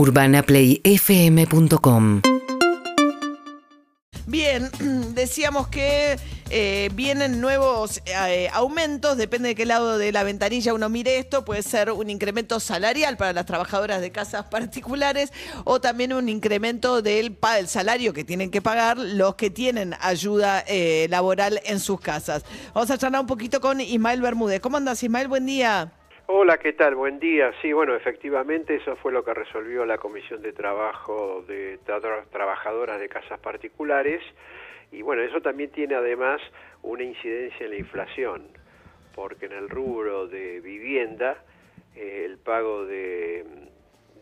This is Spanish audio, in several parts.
UrbanaPlayFM.com Bien, decíamos que eh, vienen nuevos eh, aumentos, depende de qué lado de la ventanilla uno mire esto, puede ser un incremento salarial para las trabajadoras de casas particulares o también un incremento del, salario que tienen que pagar los que tienen ayuda eh, laboral en sus casas. Vamos a charlar un poquito con Ismael Bermúdez. ¿Cómo andas, Ismael? Buen día. Hola, ¿qué tal? Buen día. Sí, bueno, efectivamente eso fue lo que resolvió la Comisión de Trabajo de Trabajadoras de Casas Particulares y bueno, eso también tiene además una incidencia en la inflación, porque en el rubro de vivienda eh, el pago de,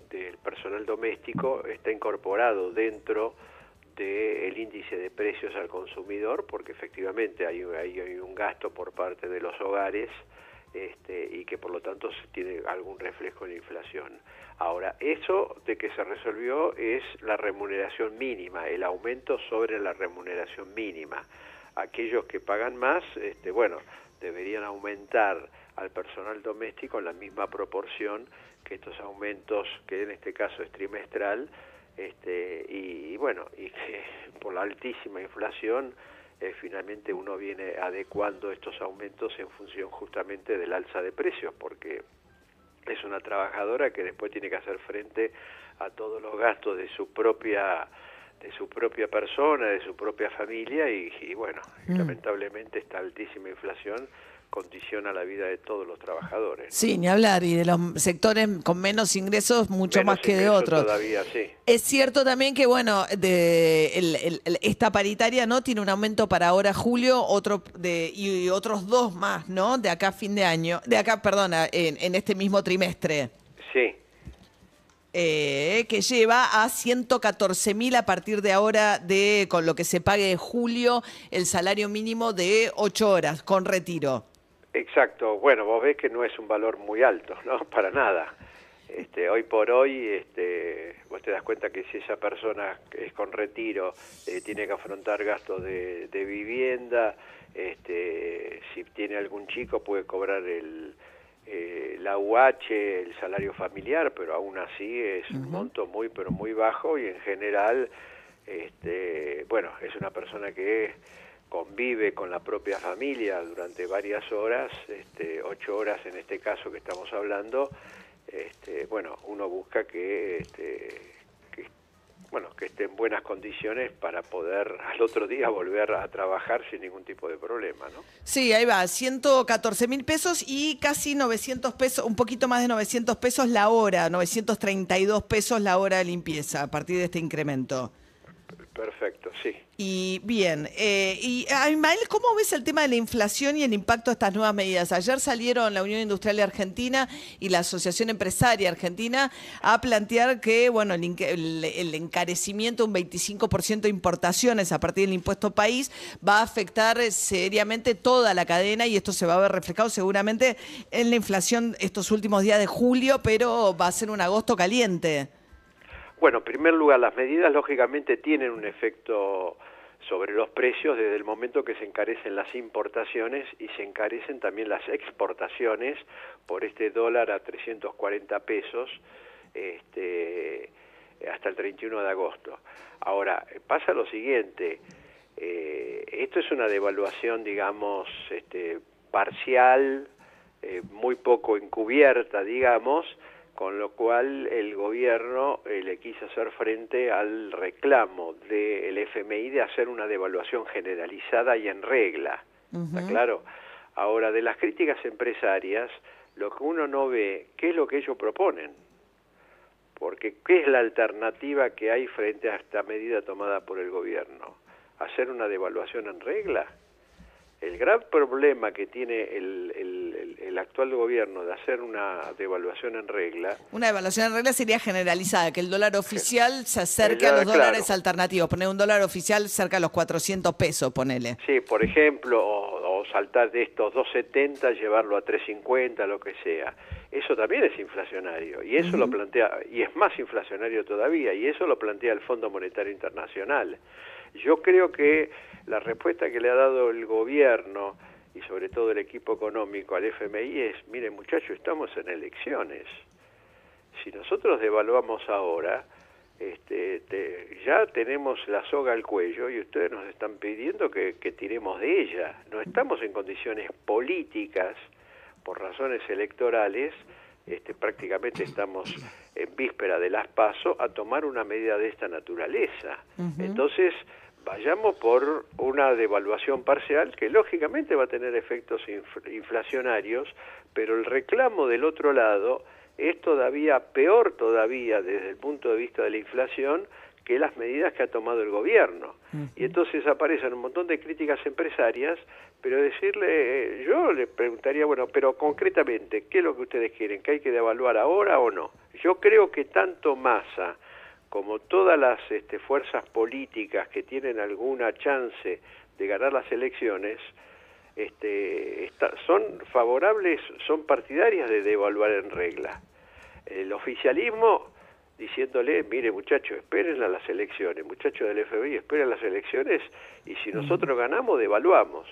del personal doméstico está incorporado dentro del índice de precios al consumidor, porque efectivamente hay, un gasto por parte de los hogares este, y que por lo tanto tiene algún reflejo en la inflación. Ahora, eso de que se resolvió es la remuneración mínima, el aumento sobre la remuneración mínima. Aquellos que pagan más, este, bueno, deberían aumentar al personal doméstico en la misma proporción que estos aumentos, que en este caso es trimestral, este, y bueno, y que por la altísima inflación eh, finalmente uno viene adecuando estos aumentos en función justamente del alza de precios, porque es una trabajadora que después tiene que hacer frente a todos los gastos de su propia de su propia persona, de su propia familia y, bueno, mm. lamentablemente esta altísima inflación condiciona la vida de todos los trabajadores. Sí, ni hablar, y de los sectores con menos ingresos mucho más que de otros. Todavía, sí. Es cierto también que, bueno, de esta paritaria no tiene un aumento para ahora julio otro de, y otros dos más, ¿no? De acá a fin de año, de acá, perdona, en, este mismo trimestre. Sí. Eh, que lleva a 114 mil a partir de ahora de con lo que se pague de julio el salario mínimo de 8 horas con retiro. Exacto, bueno, vos ves que no es un valor muy alto, ¿no? Para nada. Este, hoy por hoy, este, vos te das cuenta que si esa persona es con retiro, eh, tiene que afrontar gastos de, vivienda, este, si tiene algún chico puede cobrar el, eh, la UH, el salario familiar, pero aún así es un monto muy, pero muy bajo y en general, este, bueno, es una persona que convive con la propia familia durante varias horas, este, ocho horas en este caso que estamos hablando, este, bueno, uno busca que, este, bueno, que esté en buenas condiciones para poder al otro día volver a trabajar sin ningún tipo de problema, ¿no? Sí, ahí va, 114 mil pesos y casi 900 pesos, un poquito más de 900 pesos la hora, 932 pesos la hora de limpieza a partir de este incremento. Perfecto, sí. Y bien, eh, y Aymael, ¿cómo ves el tema de la inflación y el impacto de estas nuevas medidas? Ayer salieron la Unión Industrial Argentina y la Asociación Empresaria Argentina a plantear que, bueno, el, el encarecimiento, un 25% de importaciones a partir del impuesto país, va a afectar seriamente toda la cadena y esto se va a ver reflejado seguramente en la inflación estos últimos días de julio, pero va a ser un agosto caliente. Bueno, en primer lugar, las medidas lógicamente tienen un efecto sobre los precios desde el momento que se encarecen las importaciones y se encarecen también las exportaciones por este dólar a 340 pesos este, hasta el 31 de agosto. Ahora, pasa lo siguiente, eh, esto es una devaluación, digamos, este, parcial, eh, muy poco encubierta, digamos, con lo cual el gobierno eh, le quiso hacer frente al reclamo del FMI de hacer una devaluación generalizada y en regla. ¿Está claro? Ahora, de las críticas empresarias, lo que uno no ve, ¿qué es lo que ellos proponen? Porque, ¿qué es la alternativa que hay frente a esta medida tomada por el gobierno? ¿Hacer una devaluación en regla? El gran problema que tiene el, el, actual gobierno de hacer una devaluación en regla... Una devaluación en regla sería generalizada, que el dólar oficial se acerque a los dólares alternativos, poner un dólar oficial cerca de los 400 pesos, ponele. Sí, por ejemplo, o, saltar de estos 270, llevarlo a 350, lo que sea. Eso también es inflacionario, y eso lo plantea, y es más inflacionario todavía, y eso lo plantea el Fondo Monetario Internacional. Yo creo que la respuesta que le ha dado el gobierno y sobre todo el equipo económico al FMI es, miren muchachos, estamos en elecciones. si nosotros devaluamos ahora, este, ya tenemos la soga al cuello y ustedes nos están pidiendo que, tiremos de ella. No estamos en condiciones políticas, por razones electorales, este, prácticamente estamos en víspera de las paso a tomar una medida de esta naturaleza. Entonces, vayamos por una devaluación parcial que lógicamente va a tener efectos inflacionarios, pero el reclamo del otro lado es todavía peor todavía desde el punto de vista de la inflación que las medidas que ha tomado el gobierno. Y entonces aparecen un montón de críticas empresarias, pero decirle, yo le preguntaría, bueno, pero concretamente, ¿qué es lo que ustedes quieren? ¿Que hay que devaluar ahora o no? Yo creo que tanto Massa como todas las este, fuerzas políticas que tienen alguna chance de ganar las elecciones, este, son favorables, son partidarias de devaluar en regla. El oficialismo diciéndole, mire muchachos, esperen a las elecciones, muchachos del FBI, esperen las elecciones y si nosotros ganamos, devaluamos.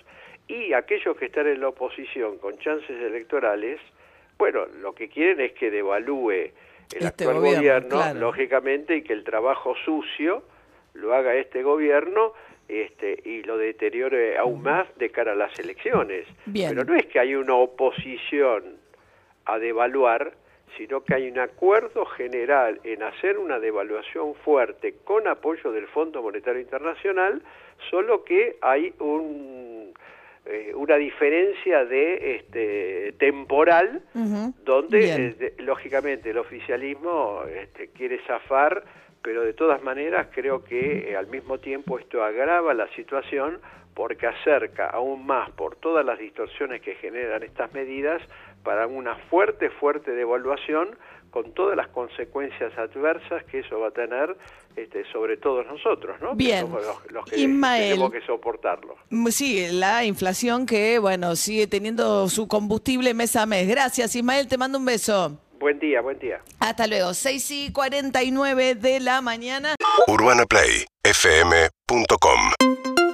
Y aquellos que están en la oposición con chances electorales, bueno, lo que quieren es que devalúe el este actual gobierno, lógicamente, y que el trabajo sucio lo haga este gobierno este, y lo deteriore aún más de cara a las elecciones. Pero no es que hay una oposición a devaluar, sino que hay un acuerdo general en hacer una devaluación fuerte con apoyo del Fondo Monetario Internacional, solo que hay un, eh, una diferencia de este, temporal, donde eh, lógicamente el oficialismo este, quiere zafar, pero de todas maneras creo que eh, al mismo tiempo esto agrava la situación porque acerca aún más por todas las distorsiones que generan estas medidas para una fuerte, fuerte devaluación con todas las consecuencias adversas que eso va a tener este, sobre todos nosotros, ¿no? Bien, los, que tenemos que soportarlo. Mm, sí, la inflación que, bueno, sigue teniendo su combustible mes a mes. Gracias, Ismael, te mando un beso. Buen día, buen día. Hasta luego, 6 y 49 de la mañana. Urbana Play, fm.com